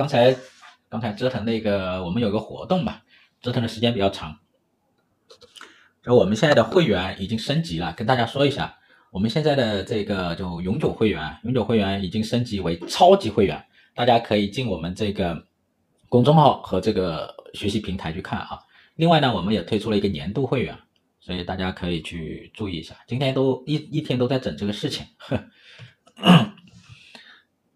刚才刚才折腾那个，我们有个活动嘛，折腾的时间比较长。就我们现在的会员已经升级了，跟大家说一下，我们现在的这个就永久会员，永久会员已经升级为超级会员，大家可以进我们这个公众号和这个学习平台去看啊。另外呢，我们也推出了一个年度会员，所以大家可以去注意一下。今天都一一天都在整这个事情，嗯、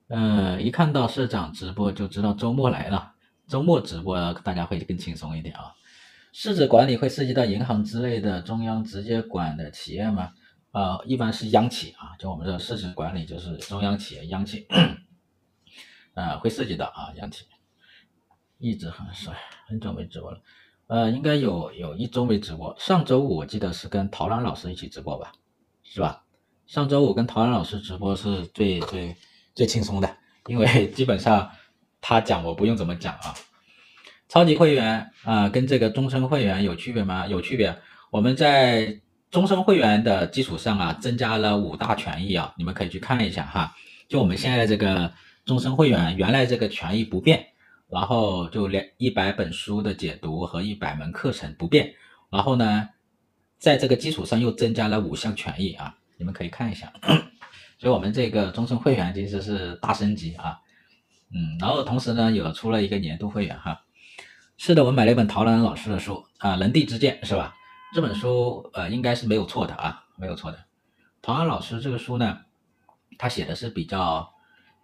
呃，一看到社长直播就知道周末来了，周末直播大家会更轻松一点啊。市值管理会涉及到银行之类的中央直接管的企业吗？啊、呃，一般是央企啊，就我们的市值管理就是中央企业、央企，啊、会涉及到啊，央企。一直很帅，很久没直播了，呃，应该有有一周没直播。上周五我记得是跟陶兰老师一起直播吧，是吧？上周五跟陶兰老师直播是最最最轻松的，因为 基本上他讲我不用怎么讲啊。超级会员啊、呃，跟这个终身会员有区别吗？有区别。我们在终身会员的基础上啊，增加了五大权益啊，你们可以去看一下哈。就我们现在这个终身会员，原来这个权益不变，然后就连一百本书的解读和一百门课程不变，然后呢，在这个基础上又增加了五项权益啊，你们可以看一下。所以我们这个终身会员其实是大升级啊，嗯，然后同时呢，有出了一个年度会员哈。是的，我买了一本陶然老师的书啊，《人地之鉴》是吧？这本书呃应该是没有错的啊，没有错的。陶然老师这个书呢，他写的是比较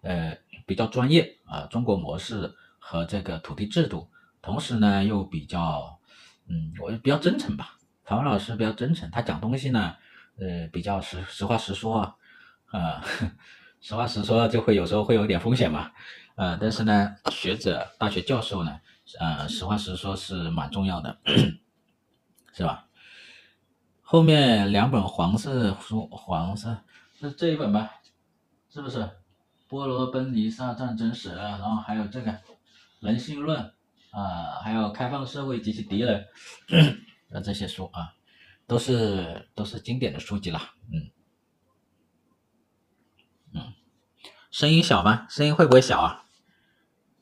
呃比较专业啊，中国模式和这个土地制度，同时呢又比较嗯，我比较真诚吧。陶然老师比较真诚，他讲东西呢呃比较实实话实说啊，啊，实话实说就会有时候会有点风险嘛，呃，但是呢学者大学教授呢。呃，实话实说是蛮重要的，是吧？后面两本黄色书，黄色是这一本吧？是不是？波罗奔尼撒战争史，然后还有这个人性论啊、还有开放社会及其敌人，呃，这些书啊，都是都是经典的书籍了，嗯，声音小吗？声音会不会小啊？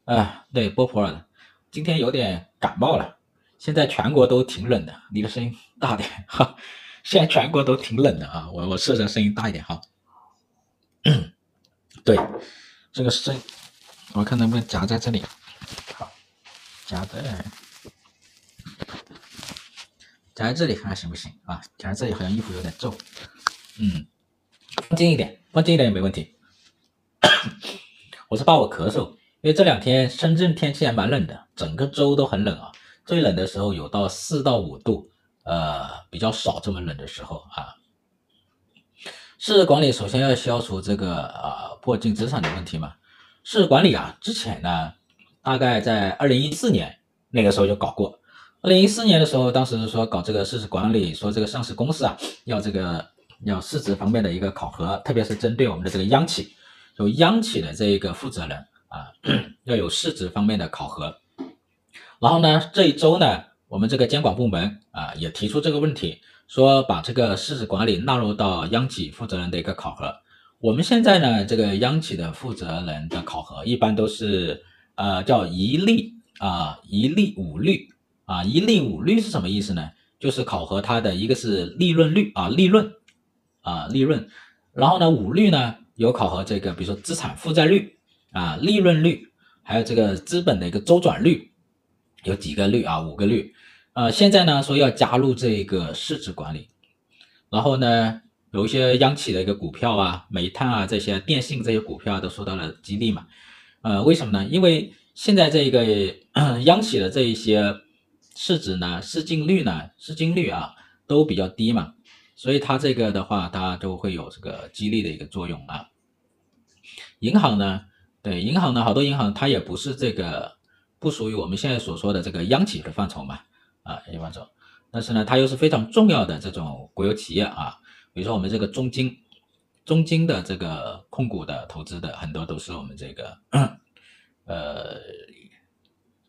啊、呃，对，波普尔。今天有点感冒了，现在全国都挺冷的，你的声音大点哈。现在全国都挺冷的啊，我我试着声音大一点哈。对，这个声，我看能不能夹在这里，好，夹在夹在这里看看行不行啊？夹在这里好像衣服有点皱，嗯，放近一点，放近一点也没问题。我是怕我咳嗽。因为这两天深圳天气还蛮冷的，整个州都很冷啊。最冷的时候有到四到五度，呃，比较少这么冷的时候啊。市值管理首先要消除这个啊破净资产的问题嘛。市值管理啊，之前呢，大概在二零一四年那个时候就搞过。二零一四年的时候，当时说搞这个市值管理，说这个上市公司啊要这个要市值方面的一个考核，特别是针对我们的这个央企，就央企的这一个负责人。啊，要有市值方面的考核，然后呢，这一周呢，我们这个监管部门啊也提出这个问题，说把这个市值管理纳入到央企负责人的一个考核。我们现在呢，这个央企的负责人的考核一般都是呃叫一例啊一例五率啊一例五率是什么意思呢？就是考核它的一个是利润率啊利润啊利润，然后呢五率呢有考核这个比如说资产负债率。啊，利润率，还有这个资本的一个周转率，有几个率啊？五个率。呃，现在呢说要加入这个市值管理，然后呢有一些央企的一个股票啊，煤炭啊这些，电信这些股票都受到了激励嘛。呃，为什么呢？因为现在这个 央企的这一些市值呢，市净率呢，市净率啊都比较低嘛，所以它这个的话，它都会有这个激励的一个作用啊。银行呢？对，银行呢，好多银行它也不是这个，不属于我们现在所说的这个央企的范畴嘛，啊，范畴，但是呢，它又是非常重要的这种国有企业啊，比如说我们这个中金，中金的这个控股的投资的很多都是我们这个，呃，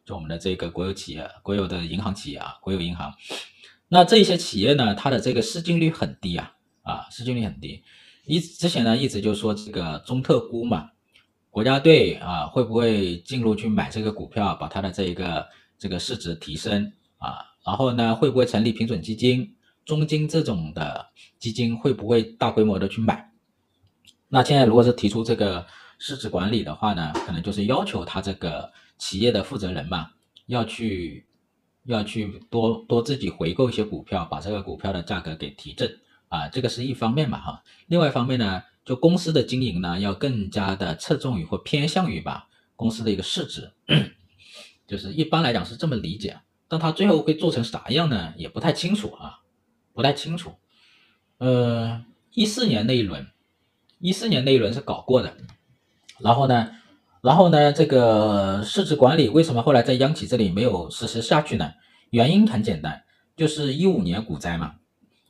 就我们的这个国有企业，国有的银行企业啊，国有银行，那这些企业呢，它的这个市净率很低啊，啊，市净率很低，一之前呢一直就说这个中特估嘛。国家队啊会不会进入去买这个股票，把它的这一个这个市值提升啊？然后呢，会不会成立平准基金、中金这种的基金，会不会大规模的去买？那现在如果是提出这个市值管理的话呢，可能就是要求他这个企业的负责人嘛，要去要去多多自己回购一些股票，把这个股票的价格给提振啊，这个是一方面嘛哈。另外一方面呢，就公司的经营呢，要更加的侧重于或偏向于吧公司的一个市值，就是一般来讲是这么理解，但他最后会做成啥样呢，也不太清楚啊，不太清楚。呃，一四年那一轮。一四年那一轮是搞过的，然后呢，然后呢，这个市值管理为什么后来在央企这里没有实施下去呢？原因很简单，就是一五年股灾嘛。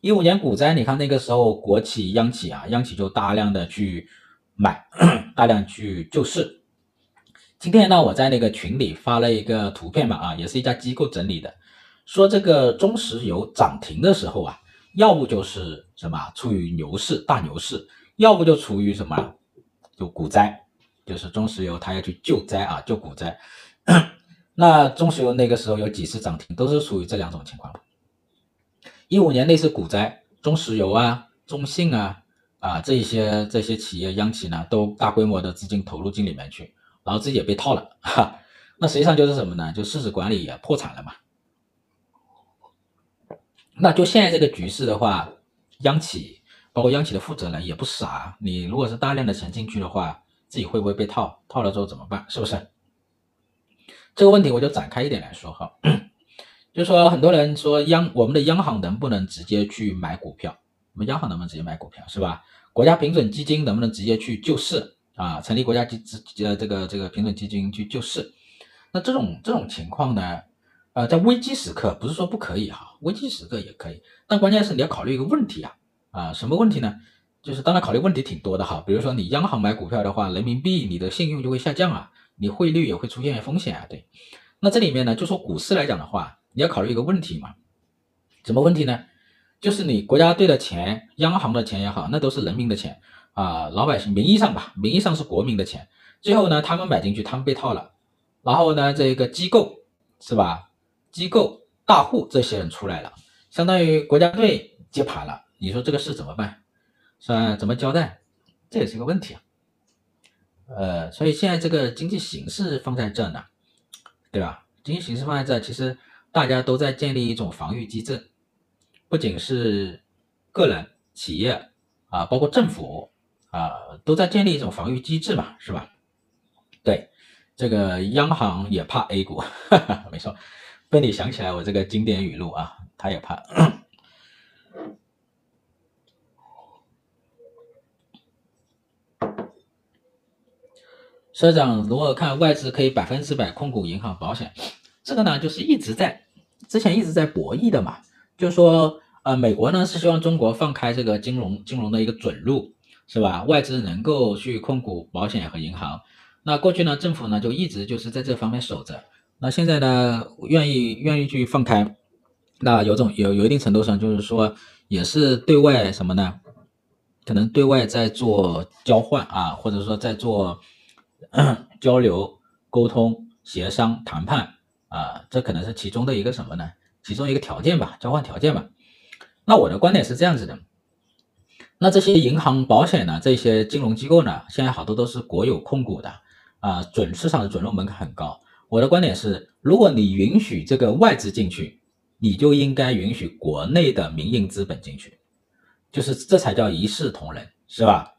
一五年股灾，你看那个时候国企、央企啊，央企就大量的去买，大量去救市。今天呢，我在那个群里发了一个图片嘛，啊，也是一家机构整理的，说这个中石油涨停的时候啊，要不就是什么处于牛市，大牛市。要不就处于什么，就股灾，就是中石油它要去救灾啊，救股灾。那中石油那个时候有几次涨停，都是属于这两种情况。一五年那次股灾，中石油啊、中信啊啊这些这些企业央企呢，都大规模的资金投入进里面去，然后自己也被套了哈。那实际上就是什么呢？就市值管理也破产了嘛。那就现在这个局势的话，央企。包括央企的负责人也不傻，你如果是大量的钱进去的话，自己会不会被套？套了之后怎么办？是不是？这个问题我就展开一点来说哈，就说很多人说央我们的央行能不能直接去买股票？我们央行能不能直接买股票？是吧？国家平准基金能不能直接去救市啊？成立国家基资呃这个这个平准基金去救市？那这种这种情况呢？呃，在危机时刻不是说不可以哈，危机时刻也可以，但关键是你要考虑一个问题啊。啊，什么问题呢？就是当然考虑问题挺多的哈，比如说你央行买股票的话，人民币你的信用就会下降啊，你汇率也会出现风险啊。对，那这里面呢，就说股市来讲的话，你要考虑一个问题嘛，什么问题呢？就是你国家队的钱，央行的钱也好，那都是人民的钱啊，老百姓名义上吧，名义上是国民的钱，最后呢，他们买进去，他们被套了，然后呢，这个机构是吧？机构大户这些人出来了，相当于国家队接盘了。你说这个事怎么办？是吧？怎么交代？这也是一个问题啊。呃，所以现在这个经济形势放在这呢，对吧？经济形势放在这，其实大家都在建立一种防御机制，不仅是个人、企业啊，包括政府啊，都在建立一种防御机制嘛，是吧？对，这个央行也怕 A 股，哈哈，没错，被你想起来我这个经典语录啊，他也怕。社长，如果看外资可以百分之百控股银行、保险，这个呢就是一直在之前一直在博弈的嘛，就是说，呃，美国呢是希望中国放开这个金融金融的一个准入，是吧？外资能够去控股保险和银行，那过去呢政府呢就一直就是在这方面守着，那现在呢愿意愿意去放开，那有种有有一定程度上就是说也是对外什么呢？可能对外在做交换啊，或者说在做。交流、沟通、协商、谈判啊，这可能是其中的一个什么呢？其中一个条件吧，交换条件吧。那我的观点是这样子的，那这些银行、保险呢，这些金融机构呢，现在好多都是国有控股的啊，准市场的准入门槛很高。我的观点是，如果你允许这个外资进去，你就应该允许国内的民营资本进去，就是这才叫一视同仁，是吧？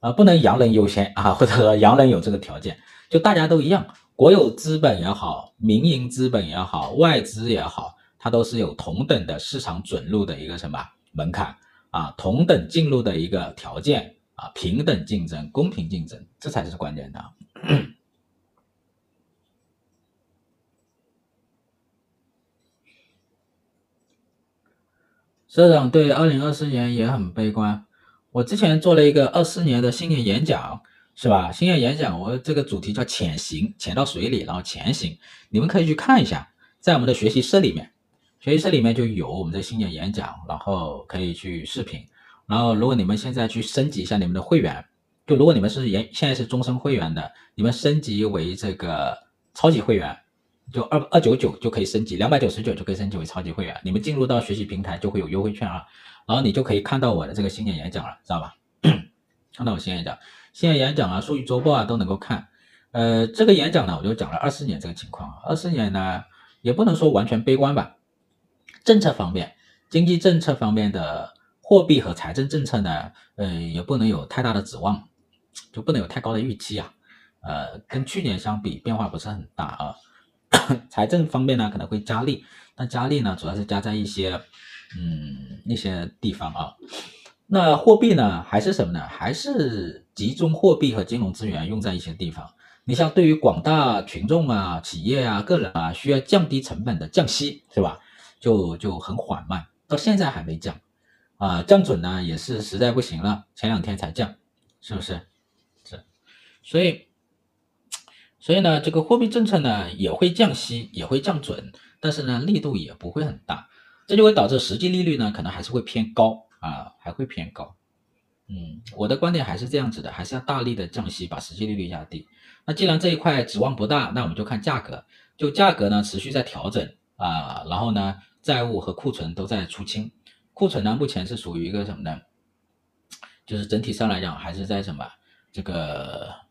啊，不能洋人优先啊，或者说洋人有这个条件，就大家都一样，国有资本也好，民营资本也好，外资也好，它都是有同等的市场准入的一个什么门槛啊，同等进入的一个条件啊，平等竞争、公平竞争，这才是关键的。社长对二零二四年也很悲观。我之前做了一个二四年的新年演讲，是吧？新年演讲，我这个主题叫潜行，潜到水里，然后潜行。你们可以去看一下，在我们的学习室里面，学习室里面就有我们的新年演讲，然后可以去视频。然后，如果你们现在去升级一下你们的会员，就如果你们是现现在是终身会员的，你们升级为这个超级会员，就二二九九就可以升级，两百九十九就可以升级为超级会员。你们进入到学习平台就会有优惠券啊，然后你就可以看到我的这个新年演讲了，知道吧？看到我新演讲，新年演讲啊，数据周报啊都能够看。呃，这个演讲呢，我就讲了二四年这个情况，二四年呢也不能说完全悲观吧。政策方面，经济政策方面的货币和财政政策呢，呃，也不能有太大的指望。就不能有太高的预期啊，呃，跟去年相比变化不是很大啊。财政方面呢可能会加力，但加力呢主要是加在一些嗯那些地方啊。那货币呢还是什么呢？还是集中货币和金融资源用在一些地方。你像对于广大群众啊、企业啊、个人啊需要降低成本的降息是吧？就就很缓慢，到现在还没降啊。降准呢也是实在不行了，前两天才降，是不是是？所以，所以呢，这个货币政策呢也会降息，也会降准，但是呢力度也不会很大，这就会导致实际利率呢可能还是会偏高啊，还会偏高。嗯，我的观点还是这样子的，还是要大力的降息，把实际利率压低。那既然这一块指望不大，那我们就看价格，就价格呢持续在调整啊，然后呢债务和库存都在出清，库存呢目前是属于一个什么呢？就是整体上来讲还是在什么这个。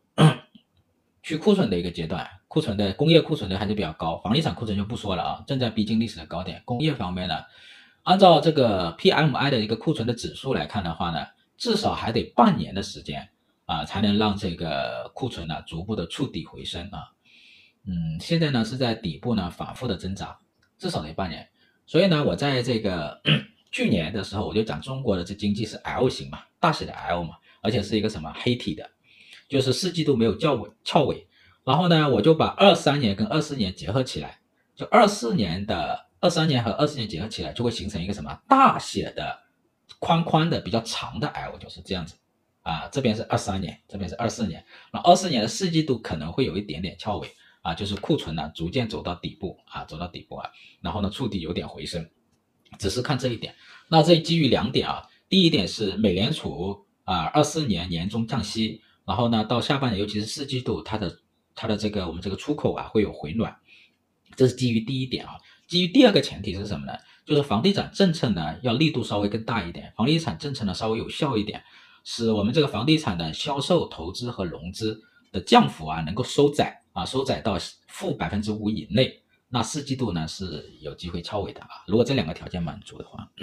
去库存的一个阶段，库存的工业库存的还是比较高，房地产库存就不说了啊，正在逼近历史的高点。工业方面呢，按照这个 PMI 的一个库存的指数来看的话呢，至少还得半年的时间啊，才能让这个库存呢逐步的触底回升啊。嗯，现在呢是在底部呢反复的挣扎，至少得半年。所以呢，我在这个 去年的时候我就讲中国的这经济是 L 型嘛，大写的 L 嘛，而且是一个什么黑体的。就是四季度没有较尾翘尾，然后呢，我就把二三年跟二四年结合起来，就二四年的二三年和二四年结合起来，就会形成一个什么大写的宽宽的比较长的 L，就是这样子啊。这边是二三年，这边是二四年，那二四年的四季度可能会有一点点翘尾啊，就是库存呢逐渐走到底部啊，走到底部啊，然后呢触底有点回升，只是看这一点。那这基于两点啊，第一点是美联储啊二四年年中降息。然后呢，到下半年，尤其是四季度，它的它的这个我们这个出口啊会有回暖，这是基于第一点啊。基于第二个前提是什么呢？就是房地产政策呢要力度稍微更大一点，房地产政策呢稍微有效一点，使我们这个房地产的销售、投资和融资的降幅啊能够收窄啊，收窄到负百分之五以内。那四季度呢是有机会翘尾的啊。如果这两个条件满足的话，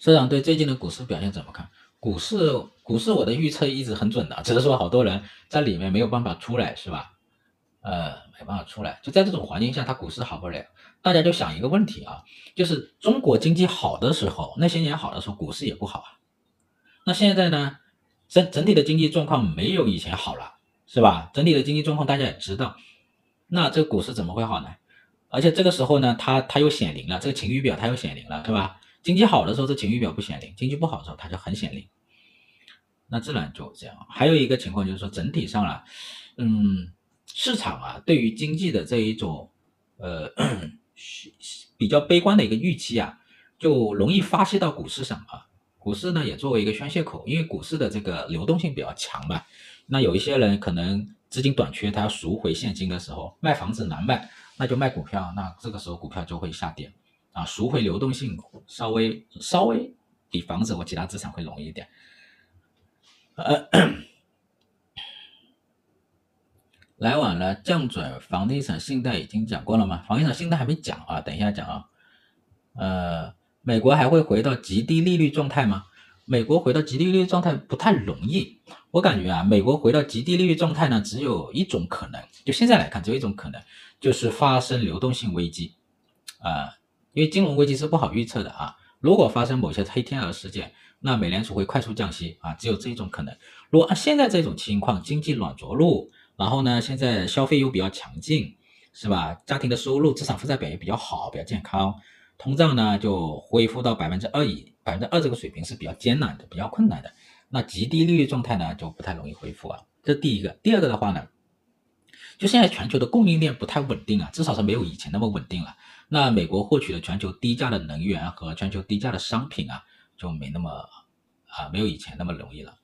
社长对最近的股市表现怎么看？股市，股市，我的预测一直很准的，只是说好多人在里面没有办法出来，是吧？呃，没办法出来，就在这种环境下，它股市好不了。大家就想一个问题啊，就是中国经济好的时候，那些年好的时候，股市也不好啊。那现在呢，整整体的经济状况没有以前好了，是吧？整体的经济状况大家也知道，那这个股市怎么会好呢？而且这个时候呢，它它又显灵了，这个晴雨表它又显灵了，是吧？经济好的时候，这晴雨表不显灵；经济不好的时候，它就很显灵。那自然就这样。还有一个情况就是说，整体上啊，嗯，市场啊，对于经济的这一种呃 比较悲观的一个预期啊，就容易发泄到股市上啊。股市呢也作为一个宣泄口，因为股市的这个流动性比较强嘛。那有一些人可能资金短缺，他要赎回现金的时候，卖房子难卖，那就卖股票，那这个时候股票就会下跌啊。赎回流动性稍微稍微比房子或其他资产会容易一点。呃，来晚了，降准，房地产信贷已经讲过了吗？房地产信贷还没讲啊，等一下讲啊。呃，美国还会回到极低利率状态吗？美国回到极低利率状态不太容易，我感觉啊，美国回到极低利率状态呢，只有一种可能，就现在来看，只有一种可能，就是发生流动性危机啊，因为金融危机是不好预测的啊，如果发生某些黑天鹅事件。那美联储会快速降息啊，只有这一种可能。如果按现在这种情况，经济软着陆，然后呢，现在消费又比较强劲，是吧？家庭的收入、资产负债表也比较好，比较健康，通胀呢就恢复到百分之二以百分之二这个水平是比较艰难的，比较困难的。那极低利率状态呢就不太容易恢复啊。这是第一个。第二个的话呢，就现在全球的供应链不太稳定啊，至少是没有以前那么稳定了。那美国获取的全球低价的能源和全球低价的商品啊。就没那么啊，没有以前那么容易了，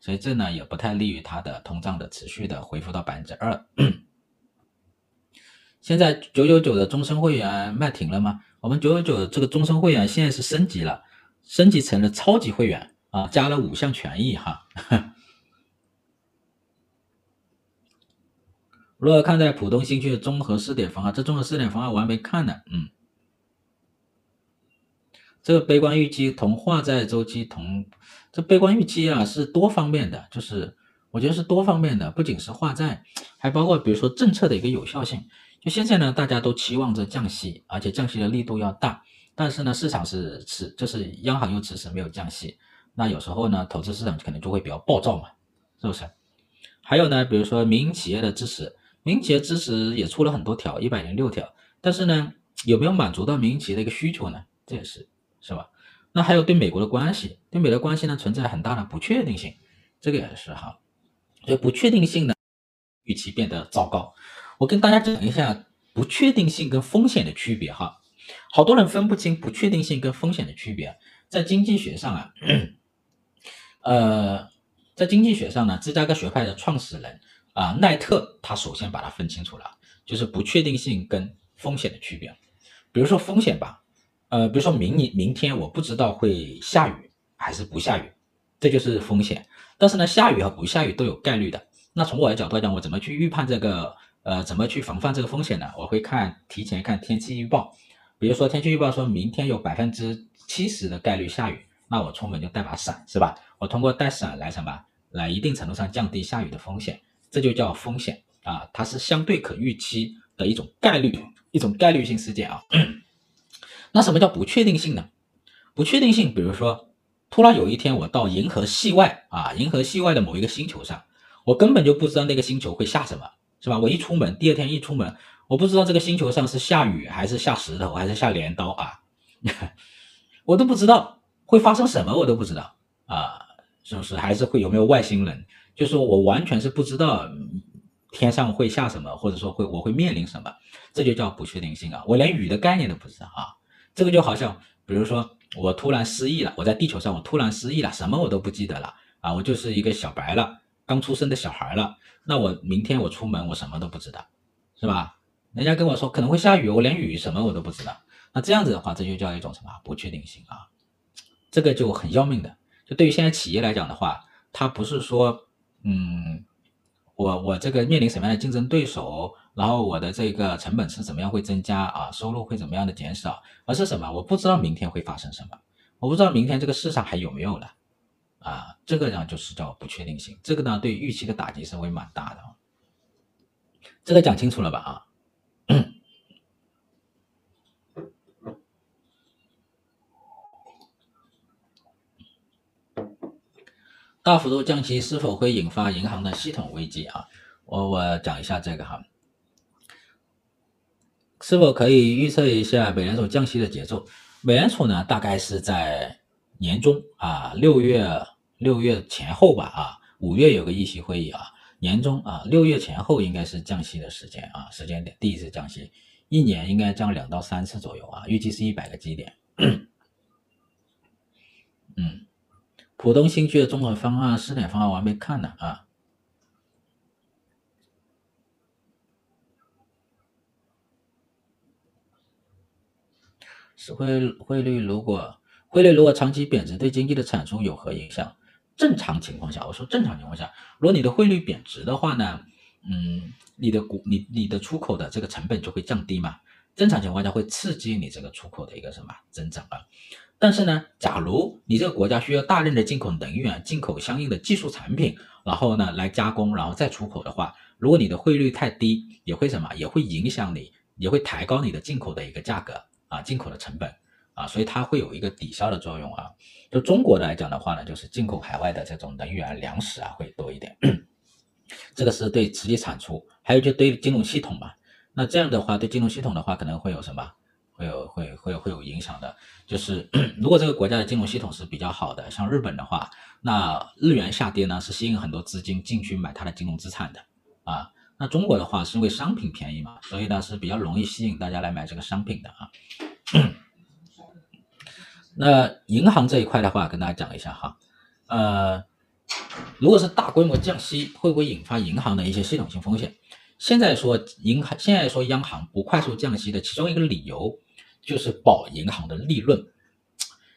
所以这呢也不太利于它的通胀的持续的恢复到百分之二。现在九九九的终身会员卖停了吗？我们九九九这个终身会员现在是升级了，升级成了超级会员啊，加了五项权益哈。如何看待浦东新区的综合试点方案？这综合试点方案我还没看呢。嗯，这个悲观预期同化债周期同，这悲观预期啊是多方面的，就是我觉得是多方面的，不仅是化债，还包括比如说政策的一个有效性。就现在呢，大家都期望着降息，而且降息的力度要大，但是呢，市场是迟，就是央行又迟迟没有降息，那有时候呢，投资市场可能就会比较暴躁嘛，是不是？还有呢，比如说民营企业的支持。民营企业支持也出了很多条，一百零六条，但是呢，有没有满足到民营企业的一个需求呢？这也是是吧？那还有对美国的关系，对美国的关系呢，存在很大的不确定性，这个也是哈。所以不确定性呢，预期变得糟糕。我跟大家讲一下不确定性跟风险的区别哈。好多人分不清不确定性跟风险的区别，在经济学上啊，呃，在经济学上呢，芝加哥学派的创始人。啊，奈特他首先把它分清楚了，就是不确定性跟风险的区别。比如说风险吧，呃，比如说明年明天我不知道会下雨还是不下雨，这就是风险。但是呢，下雨和不下雨都有概率的。那从我的角度来讲，我怎么去预判这个？呃，怎么去防范这个风险呢？我会看提前看天气预报。比如说天气预报说明天有百分之七十的概率下雨，那我出门就带把伞，是吧？我通过带伞来什么？来一定程度上降低下雨的风险。这就叫风险啊，它是相对可预期的一种概率，一种概率性事件啊。那什么叫不确定性呢？不确定性，比如说，突然有一天我到银河系外啊，银河系外的某一个星球上，我根本就不知道那个星球会下什么，是吧？我一出门，第二天一出门，我不知道这个星球上是下雨还是下石头还是下镰刀啊，我都不知道会发生什么，我都不知道啊，是不是？还是会有没有外星人？就是我完全是不知道天上会下什么，或者说会我会面临什么，这就叫不确定性啊！我连雨的概念都不知道啊！这个就好像，比如说我突然失忆了，我在地球上我突然失忆了，什么我都不记得了啊！我就是一个小白了，刚出生的小孩了。那我明天我出门我什么都不知道，是吧？人家跟我说可能会下雨，我连雨什么我都不知道。那这样子的话，这就叫一种什么不确定性啊？这个就很要命的。就对于现在企业来讲的话，它不是说。嗯，我我这个面临什么样的竞争对手，然后我的这个成本是怎么样会增加啊，收入会怎么样的减少，而是什么？我不知道明天会发生什么，我不知道明天这个市场还有没有了，啊，这个呢就是叫不确定性，这个呢对预期的打击是会蛮大的，这个讲清楚了吧啊？大幅度降息是否会引发银行的系统危机啊？我我讲一下这个哈，是否可以预测一下美联储降息的节奏？美联储呢，大概是在年中啊，六月六月前后吧啊，五月有个议息会议啊，年中啊，六月前后应该是降息的时间啊，时间点第一次降息，一年应该降两到三次左右啊，预计是一百个基点。嗯。浦东新区的综合方案、试点方案我还没看呢啊。是汇汇率如果汇率如果长期贬值，对经济的产出有何影响？正常情况下，我说正常情况下，如果你的汇率贬值的话呢，嗯，你的股你你的出口的这个成本就会降低嘛。正常情况下会刺激你这个出口的一个什么增长啊？但是呢，假如你这个国家需要大量的进口能源、进口相应的技术产品，然后呢来加工，然后再出口的话，如果你的汇率太低，也会什么？也会影响你，也会抬高你的进口的一个价格啊，进口的成本啊，所以它会有一个抵消的作用啊。就中国来讲的话呢，就是进口海外的这种能源、粮食啊会多一点，这个是对实际产出，还有就对金融系统嘛。那这样的话，对金融系统的话，可能会有什么？会有会会会有影响的，就是 如果这个国家的金融系统是比较好的，像日本的话，那日元下跌呢是吸引很多资金进去买它的金融资产的啊。那中国的话是因为商品便宜嘛，所以呢是比较容易吸引大家来买这个商品的啊。那银行这一块的话，跟大家讲一下哈，呃，如果是大规模降息，会不会引发银行的一些系统性风险？现在说银行，现在说央行不快速降息的其中一个理由，就是保银行的利润，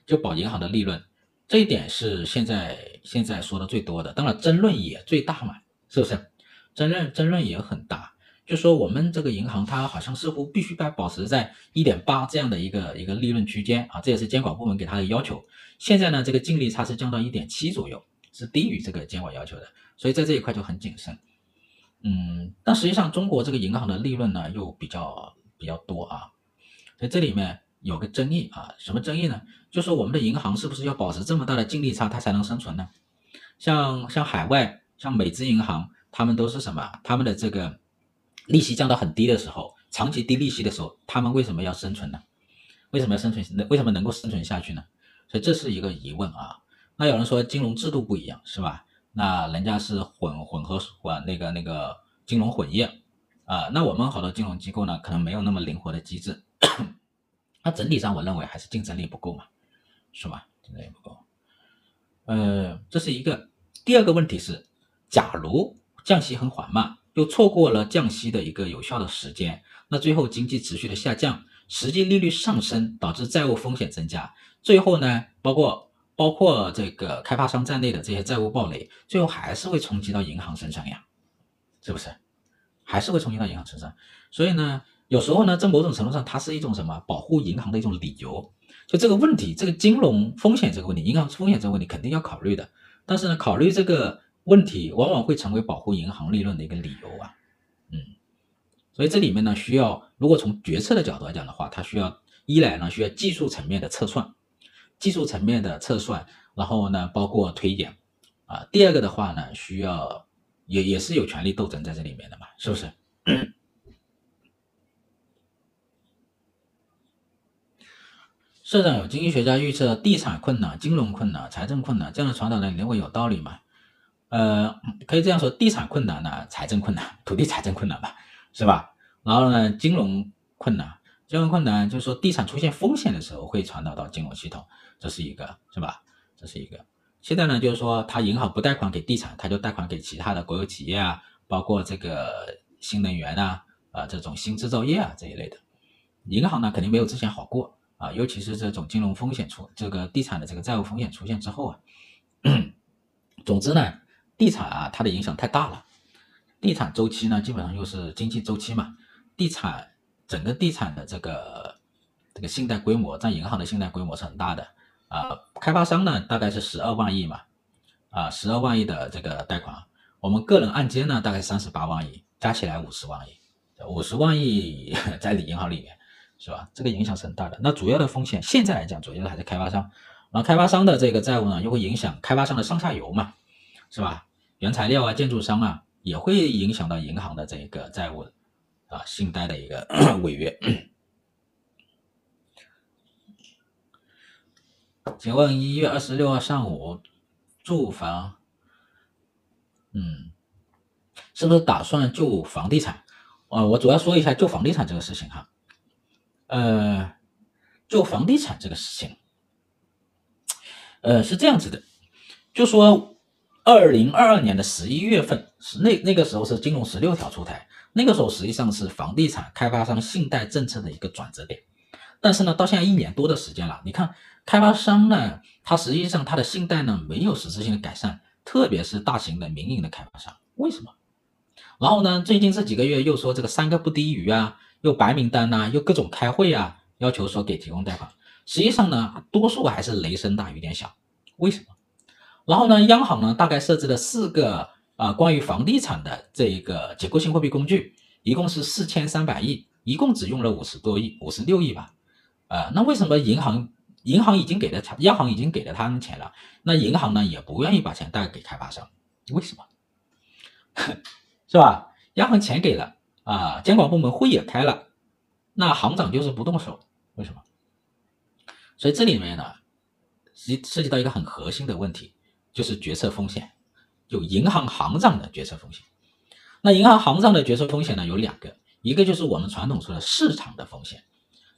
就保银行的利润，这一点是现在现在说的最多的，当然争论也最大嘛，是不是？争论争论也很大，就说我们这个银行它好像似乎必须该保持在一点八这样的一个一个利润区间啊，这也是监管部门给他的要求。现在呢，这个净利差是降到一点七左右，是低于这个监管要求的，所以在这一块就很谨慎。嗯，但实际上中国这个银行的利润呢又比较比较多啊，所以这里面有个争议啊，什么争议呢？就是我们的银行是不是要保持这么大的净利差它才能生存呢？像像海外像美资银行。他们都是什么？他们的这个利息降到很低的时候，长期低利息的时候，他们为什么要生存呢？为什么要生存？为什么能够生存下去呢？所以这是一个疑问啊。那有人说金融制度不一样，是吧？那人家是混混合混那个那个金融混业啊。那我们好多金融机构呢，可能没有那么灵活的机制。那整体上我认为还是竞争力不够嘛，是吧？竞争力不够。呃，这是一个。第二个问题是，假如降息很缓慢，又错过了降息的一个有效的时间，那最后经济持续的下降，实际利率上升，导致债务风险增加，最后呢，包括包括这个开发商在内的这些债务暴雷，最后还是会冲击到银行身上呀，是不是？还是会冲击到银行身上。所以呢，有时候呢，在某种程度上，它是一种什么？保护银行的一种理由。就这个问题，这个金融风险这个问题，银行风险这个问题肯定要考虑的。但是呢，考虑这个。问题往往会成为保护银行利润的一个理由啊，嗯，所以这里面呢，需要如果从决策的角度来讲的话，它需要一来呢，需要技术层面的测算，技术层面的测算，然后呢，包括推演啊。第二个的话呢，需要也也是有权力斗争在这里面的嘛，是不是？社长有经济学家预测地产困难、金融困难、财政困难，这样的传导呢，你认为有道理吗？呃，可以这样说，地产困难呢，财政困难，土地财政困难吧，是吧？然后呢，金融困难，金融困难就是说地产出现风险的时候会传导到金融系统，这是一个，是吧？这是一个。现在呢，就是说他银行不贷款给地产，他就贷款给其他的国有企业啊，包括这个新能源啊，啊这种新制造业啊这一类的。银行呢肯定没有之前好过啊，尤其是这种金融风险出，这个地产的这个债务风险出现之后啊，总之呢。地产啊，它的影响太大了。地产周期呢，基本上又是经济周期嘛。地产整个地产的这个这个信贷规模，占银行的信贷规模是很大的啊。开发商呢，大概是十二万亿嘛，啊，十二万亿的这个贷款。我们个人按揭呢，大概三十八万亿，加起来五十万亿，五十万亿 在你银行里面，是吧？这个影响是很大的。那主要的风险现在来讲，主要还是开发商。然后开发商的这个债务呢，又会影响开发商的上下游嘛，是吧？原材料啊，建筑商啊，也会影响到银行的这个债务啊，信贷的一个 违约。请问一月二十六号上午住房，嗯，是不是打算救房地产？啊，我主要说一下救房地产这个事情哈。呃，救房地产这个事情，呃，是这样子的，就说。二零二二年的十一月份是那那个时候是金融十六条出台，那个时候实际上是房地产开发商信贷政策的一个转折点。但是呢，到现在一年多的时间了，你看开发商呢，他实际上它的信贷呢没有实质性的改善，特别是大型的民营的开发商，为什么？然后呢，最近这几个月又说这个三个不低于啊，又白名单呐、又各种开会啊，要求说给提供贷款。实际上呢，多数还是雷声大雨点小，为什么？然后呢，央行呢大概设置了四个啊关于房地产的这一个结构性货币工具，一共是四千三百亿，一共只用了五十多亿，五十六亿吧。啊，那为什么银行银行已经给了他，央行已经给了他们钱了，那银行呢也不愿意把钱贷给开发商，为什么？是吧？央行钱给了啊，监管部门会也开了，那行长就是不动手，为什么？所以这里面呢，涉涉及到一个很核心的问题。就是决策风险，就银行行长的决策风险。那银行行长的决策风险呢，有两个，一个就是我们传统说的市场的风险。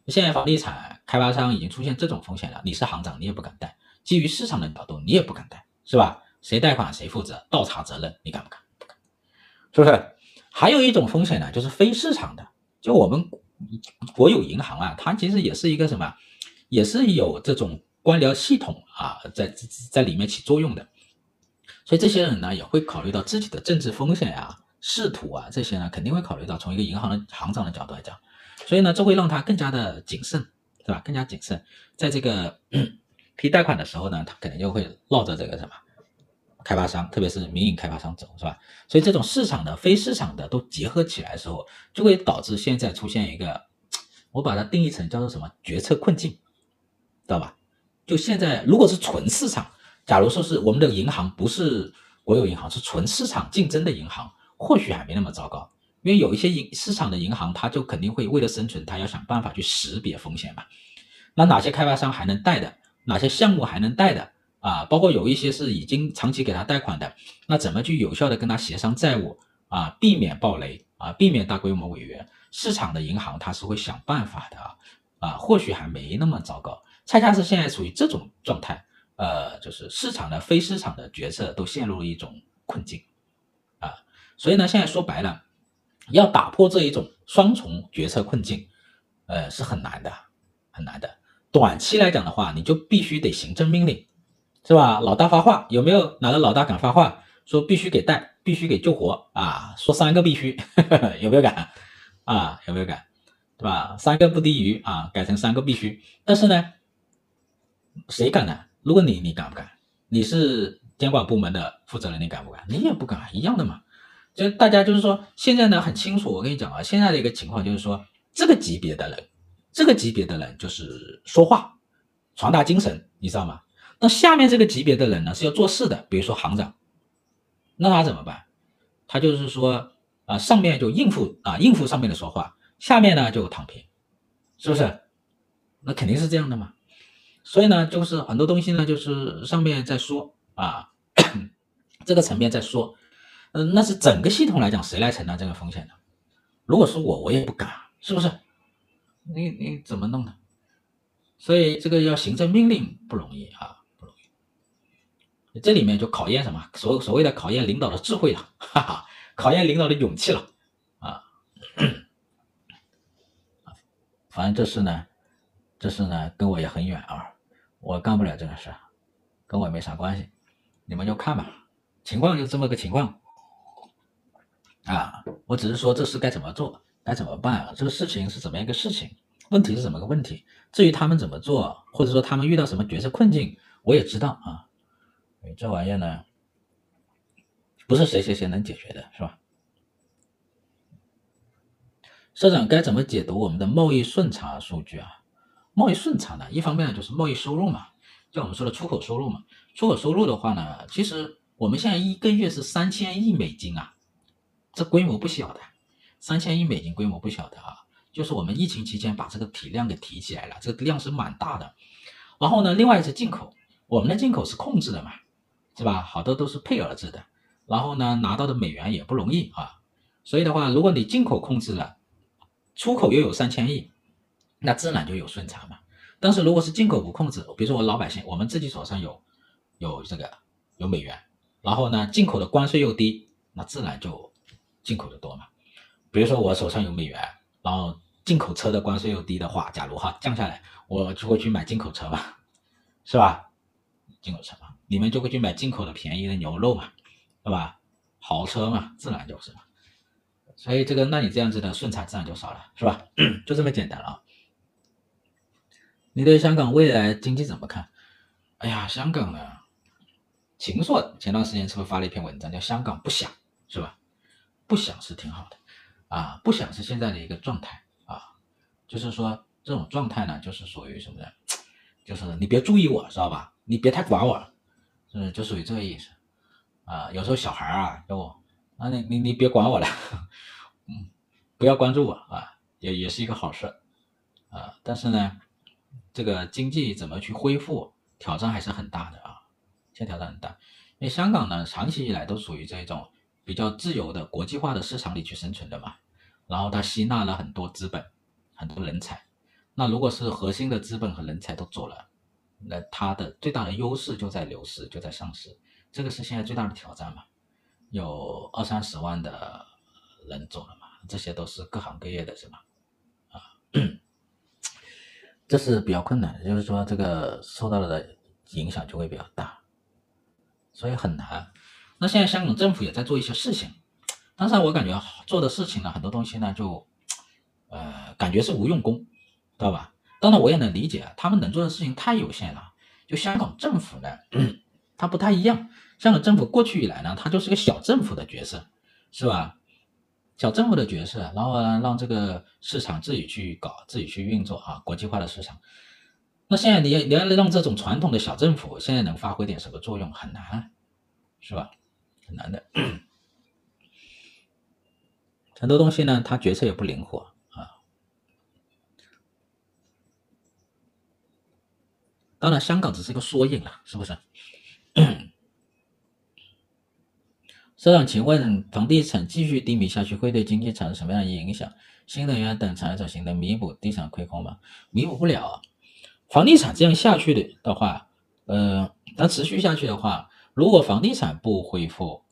现在房地产开发商已经出现这种风险了，你是行长，你也不敢贷；基于市场的角度，你也不敢贷，是吧？谁贷款谁负责，倒查责任，你敢不敢？不敢，是不是？还有一种风险呢，就是非市场的，就我们国有银行啊，它其实也是一个什么，也是有这种官僚系统啊，在在里面起作用的。所以这些人呢，也会考虑到自己的政治风险啊、仕途啊这些呢，肯定会考虑到从一个银行的行长的角度来讲，所以呢，这会让他更加的谨慎，是吧？更加谨慎，在这个 批贷款的时候呢，他肯定就会绕着这个什么开发商，特别是民营开发商走，是吧？所以这种市场的、非市场的都结合起来的时候，就会导致现在出现一个，我把它定义成叫做什么决策困境，知道吧？就现在如果是纯市场。假如说是我们的银行不是国有银行，是纯市场竞争的银行，或许还没那么糟糕。因为有一些银市场的银行，它就肯定会为了生存，它要想办法去识别风险嘛。那哪些开发商还能贷的，哪些项目还能贷的啊？包括有一些是已经长期给他贷款的，那怎么去有效的跟他协商债务啊，避免暴雷啊，避免大规模违约？市场的银行它是会想办法的啊，啊，或许还没那么糟糕，恰恰是现在处于这种状态。呃，就是市场的、非市场的决策都陷入了一种困境啊，所以呢，现在说白了，要打破这一种双重决策困境，呃，是很难的，很难的。短期来讲的话，你就必须得行政命令，是吧？老大发话，有没有哪个老大敢发话说必须给带，必须给救活啊？说三个必须，呵 呵有没有敢？啊，有没有敢？对吧？三个不低于啊，改成三个必须。但是呢，谁敢呢？如果你你敢不敢？你是监管部门的负责人，你敢不敢？你也不敢，一样的嘛。就大家就是说，现在呢很清楚，我跟你讲啊，现在的一个情况就是说，这个级别的人，这个级别的人就是说话，传达精神，你知道吗？那下面这个级别的人呢是要做事的，比如说行长，那他怎么办？他就是说啊，上面就应付啊，应付上面的说话，下面呢就躺平，是不是？那肯定是这样的嘛。所以呢，就是很多东西呢，就是上面在说啊，这个层面在说，嗯，那是整个系统来讲，谁来承担这个风险呢？如果是我，我也不敢，是不是？你你怎么弄呢？所以这个要行政命令不容易啊，不容易。这里面就考验什么？所所谓的考验领导的智慧了，哈哈，考验领导的勇气了啊。反正这事呢，这事呢，跟我也很远啊。我干不了这个事，跟我也没啥关系，你们就看吧，情况就这么个情况，啊，我只是说这事该怎么做，该怎么办啊？这个事情是怎么样一个事情，问题是怎么个问题？至于他们怎么做，或者说他们遇到什么决策困境，我也知道啊。这玩意儿呢，不是谁谁谁能解决的，是吧？社长该怎么解读我们的贸易顺差数据啊？贸易顺差呢，一方面呢就是贸易收入嘛，就我们说的出口收入嘛。出口收入的话呢，其实我们现在一个月是三千亿美金啊，这规模不小的，三千亿美金规模不小的啊。就是我们疫情期间把这个体量给提起来了，这个量是蛮大的。然后呢，另外是进口，我们的进口是控制的嘛，是吧？好多都是配额制的，然后呢拿到的美元也不容易啊。所以的话，如果你进口控制了，出口又有三千亿。那自然就有顺差嘛，但是如果是进口不控制，比如说我老百姓，我们自己手上有有这个有美元，然后呢进口的关税又低，那自然就进口的多嘛。比如说我手上有美元，然后进口车的关税又低的话，假如哈降下来，我就会去买进口车嘛，是吧？进口车嘛，你们就会去买进口的便宜的牛肉嘛，对吧？豪车嘛，自然就是嘛。所以这个，那你这样子的顺差自然就少了，是吧？就这么简单啊。你对香港未来经济怎么看？哎呀，香港呢？秦朔前段时间是不是发了一篇文章，叫“香港不响”，是吧？不想是挺好的啊，不想是现在的一个状态啊，就是说这种状态呢，就是属于什么呢？就是你别注意我，知道吧？你别太管我了，嗯，就属于这个意思啊。有时候小孩啊，就啊，你你你别管我了，嗯，不要关注我啊，也也是一个好事啊。但是呢。这个经济怎么去恢复，挑战还是很大的啊，现在挑战很大。因为香港呢，长期以来都属于这种比较自由的国际化的市场里去生存的嘛，然后它吸纳了很多资本、很多人才。那如果是核心的资本和人才都走了，那它的最大的优势就在流失，就在丧失。这个是现在最大的挑战嘛，有二三十万的人走了嘛，这些都是各行各业的，是吧？啊，这是比较困难，就是说这个受到了的影响就会比较大，所以很难。那现在香港政府也在做一些事情，但是我感觉做的事情呢，很多东西呢就，呃，感觉是无用功，知道吧？当然我也能理解，他们能做的事情太有限了。就香港政府呢，它不太一样。香港政府过去以来呢，它就是个小政府的角色，是吧？小政府的角色，然后呢，让这个市场自己去搞，自己去运作啊，国际化的市场。那现在你要你要让这种传统的小政府现在能发挥点什么作用，很难，是吧？很难的，很多东西呢，它决策也不灵活啊。当然，香港只是一个缩影了，是不是？社长，请问房地产继续低迷下去会对经济产生什么样的影响？新能源等产业转型能弥补地产亏空吗？弥补不了。房地产这样下去的的话，呃，它持续下去的话。如果房地产不恢复，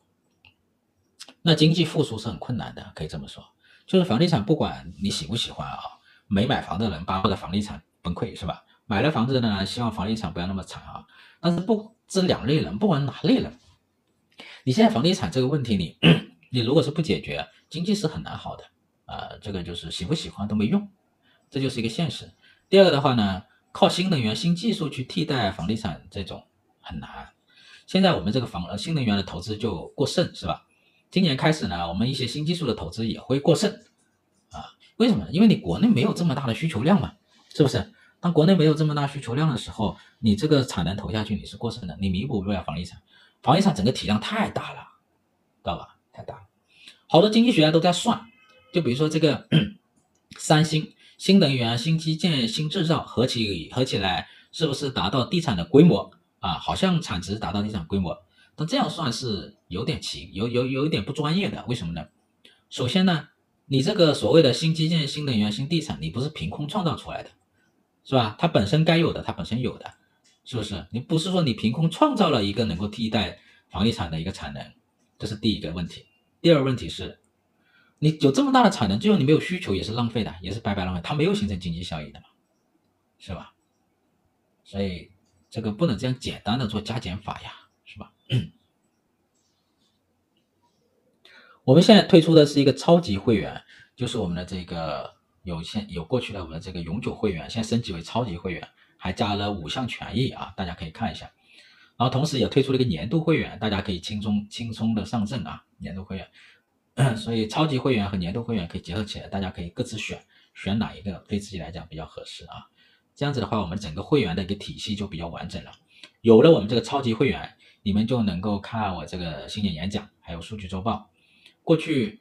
那经济复苏是很困难的，可以这么说。就是房地产，不管你喜不喜欢啊，没买房的人巴不得房地产崩溃，是吧？买了房子的呢，希望房地产不要那么惨啊。但是不，这两类人，不管哪类人，你现在房地产这个问题你，你如果是不解决，经济是很难好的啊、这个就是喜不喜欢都没用，这就是一个现实。第二个的话呢，靠新能源、新技术去替代房地产这种很难。现在我们这个房呃新能源的投资就过剩，是吧？今年开始呢，我们一些新技术的投资也会过剩，啊，为什么？因为你国内没有这么大的需求量嘛，是不是？当国内没有这么大需求量的时候，你这个产能投下去你是过剩的，你弥补不了房地产，房地产整个体量太大了，知道吧？太大了，好多经济学家都在算，就比如说这个 三星新能源、新基建、新制造合起合起来，是不是达到地产的规模？啊，好像产值达到地产规模，但这样算是有点奇，有有有一点不专业的。为什么呢？首先呢，你这个所谓的新基建、新能源、新地产，你不是凭空创造出来的，是吧？它本身该有的，它本身有的，是不是？你不是说你凭空创造了一个能够替代房地产的一个产能，这是第一个问题。第二个问题是，你有这么大的产能，最后你没有需求也是浪费的，也是白白浪费，它没有形成经济效益的嘛，是吧？所以。这个不能这样简单的做加减法呀，是吧？我们现在推出的是一个超级会员，就是我们的这个有现有过去的我们的这个永久会员，现在升级为超级会员，还加了五项权益啊，大家可以看一下。然后同时也推出了一个年度会员，大家可以轻松轻松的上阵啊，年度会员。所以超级会员和年度会员可以结合起来，大家可以各自选选哪一个对自己来讲比较合适啊。这样子的话，我们整个会员的一个体系就比较完整了。有了我们这个超级会员，你们就能够看我这个新年演讲，还有数据周报。过去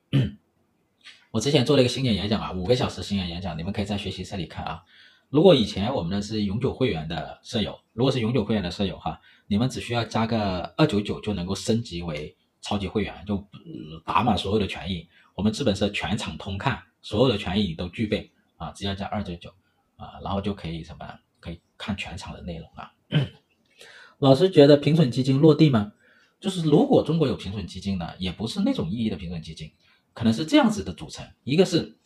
我之前做了一个新年演讲啊，五个小时新年演讲，你们可以在学习室里看啊。如果以前我们的是永久会员的舍友，如果是永久会员的舍友哈，你们只需要加个二九九就能够升级为超级会员，就打满所有的权益。我们资本社全场通看，所有的权益你都具备啊，只要加二九九。啊，然后就可以什么？可以看全场的内容啊。老师觉得平准基金落地吗？就是如果中国有平准基金呢，也不是那种意义的平准基金，可能是这样子的组成：一个是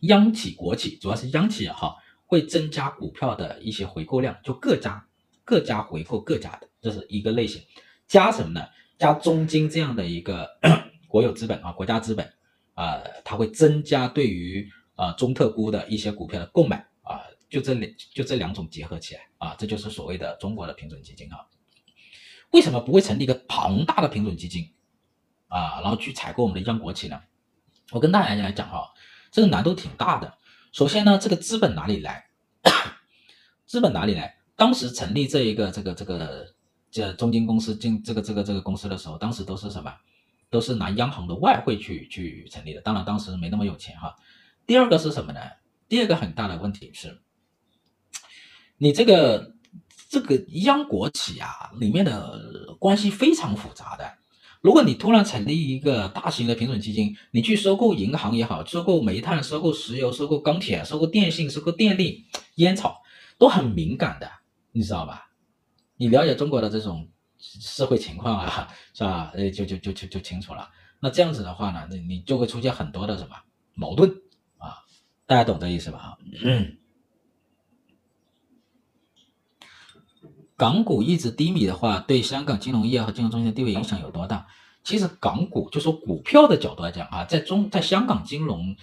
央企国企，主要是央企哈，会增加股票的一些回购量，就各家各家回购各家的，这是一个类型。加什么呢？加中金这样的一个 国有资本啊，国家资本啊、呃，它会增加对于啊、呃、中特估的一些股票的购买。就这两就这两种结合起来啊，这就是所谓的中国的平准基金啊。为什么不会成立一个庞大的平准基金啊，然后去采购我们的央国企呢？我跟大家来讲哈，这个难度挺大的。首先呢，这个资本哪里来？资本哪里来？当时成立这一个这个这个这中金公司进这个这个这个公司的时候，当时都是什么？都是拿央行的外汇去去成立的。当然当时没那么有钱哈。第二个是什么呢？第二个很大的问题是。你这个这个央国企啊，里面的关系非常复杂的。如果你突然成立一个大型的平准基金，你去收购银行也好，收购煤炭、收购石油、收购钢铁、收购电信、收购电力、烟草，都很敏感的，你知道吧？你了解中国的这种社会情况啊，是吧？呃，就就就就就清楚了。那这样子的话呢，那你就会出现很多的什么矛盾啊？大家懂这意思吧？嗯。港股一直低迷的话，对香港金融业和金融中心的地位影响有多大？其实港股就说股票的角度来讲啊，在中在香港金融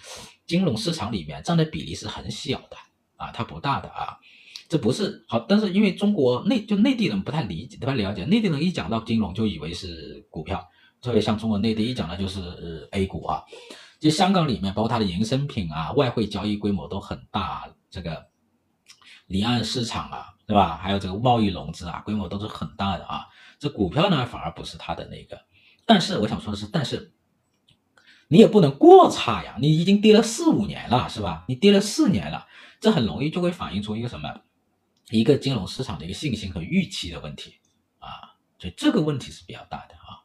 金融市场里面占的比例是很小的啊，它不大的啊。这不是好，但是因为中国内就内地人不太理解，不太了解，内地人一讲到金融就以为是股票，特别像中国内地一讲的就是 A 股啊。就香港里面，包括它的衍生品啊，外汇交易规模都很大，这个离岸市场啊，对吧？还有这个贸易融资啊，规模都是很大的啊。这股票呢，反而不是它的那个。但是我想说的是，但是你也不能过差呀，你已经跌了四五年了，是吧？你跌了四年了，这很容易就会反映出一个什么？一个金融市场的一个信心和预期的问题啊，所以这个问题是比较大的啊。